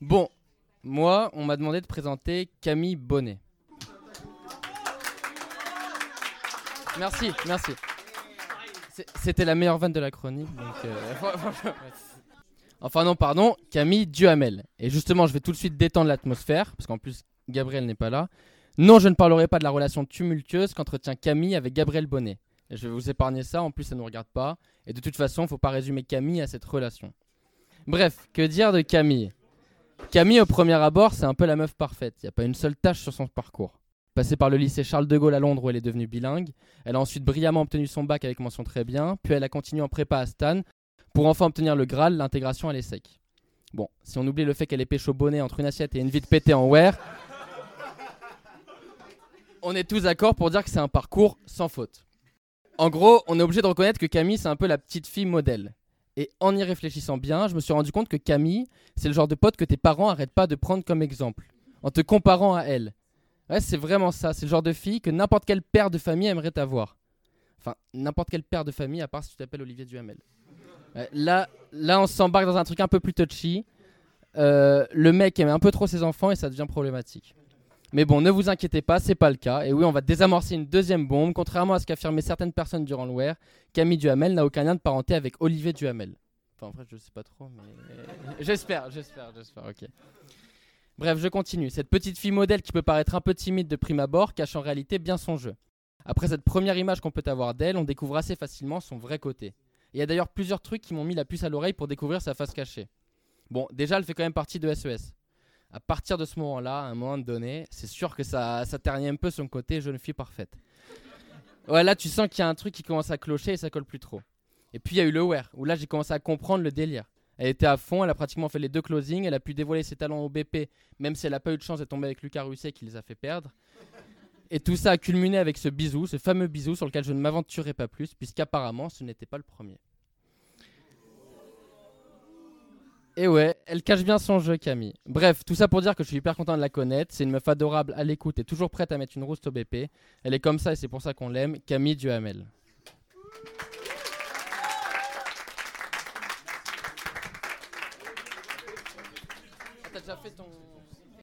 Bon, moi, on m'a demandé de présenter Camille Bonnet. Merci, merci. C'était la meilleure vanne de la chronique. euh, enfin non, pardon, Camille Duhamel. Et justement, je vais tout de suite détendre l'atmosphère, parce qu'en plus, Gabriel n'est pas là. Non, je ne parlerai pas de la relation tumultueuse qu'entretient Camille avec Gabriel Bonnet. Et je vais vous épargner ça, en plus ça ne nous regarde pas. Et de toute façon, il faut pas résumer Camille à cette relation. Bref, que dire de Camille? Camille, au premier abord, c'est un peu la meuf parfaite. Il n'y a pas une seule tâche sur son parcours. Passée par le lycée Charles de Gaulle à Londres où elle est devenue bilingue, elle a ensuite brillamment obtenu son bac avec mention très bien, puis elle a continué en prépa à Stan pour enfin obtenir le Graal, l'intégration à l'ESSEC. Bon, si on oublie le fait qu'elle est pêche au bonnet entre une assiette et une vie de pété en wear, on est tous d'accord pour dire que c'est un parcours sans faute. En gros, on est obligé de reconnaître que Camille, c'est un peu la petite fille modèle. Et en y réfléchissant bien, je me suis rendu compte que Camille, c'est le genre de pote que tes parents arrêtent pas de prendre comme exemple, en te comparant à elle. C'est vraiment ça, c'est le genre de fille que n'importe quel père de famille aimerait avoir. Enfin, n'importe quel père de famille, à part si tu t'appelles Olivier Duhamel. Là, là, on s'embarque dans un truc un peu plus touchy. Euh, le mec aime un peu trop ses enfants et ça devient problématique. Mais bon, ne vous inquiétez pas, c'est pas le cas. Et oui, on va désamorcer une deuxième bombe. Contrairement à ce qu'affirmaient certaines personnes durant le wear, Camille Duhamel n'a aucun lien de parenté avec Olivier Duhamel. Enfin, en vrai, je sais pas trop, mais. j'espère, j'espère, j'espère, ok. Bref, je continue. Cette petite fille modèle qui peut paraître un peu timide de prime abord cache en réalité bien son jeu. Après cette première image qu'on peut avoir d'elle, on découvre assez facilement son vrai côté. Il y a d'ailleurs plusieurs trucs qui m'ont mis la puce à l'oreille pour découvrir sa face cachée. Bon, déjà, elle fait quand même partie de SES à partir de ce moment-là, à un moment donné, c'est sûr que ça, ternit un peu son côté jeune fille parfaite. Ouais, là, tu sens qu'il y a un truc qui commence à clocher et ça colle plus trop. Et puis, il y a eu le wear, où là, j'ai commencé à comprendre le délire. Elle était à fond, elle a pratiquement fait les deux closings, elle a pu dévoiler ses talents au BP, même si elle n'a pas eu de chance de tomber avec Lucas Russet qui les a fait perdre. Et tout ça a culminé avec ce bisou, ce fameux bisou sur lequel je ne m'aventurerai pas plus, puisqu'apparemment, ce n'était pas le premier. Et ouais, elle cache bien son jeu, Camille. Bref, tout ça pour dire que je suis hyper content de la connaître. C'est une meuf adorable à l'écoute et toujours prête à mettre une rouste au BP. Elle est comme ça et c'est pour ça qu'on l'aime. Camille Duhamel. Ah.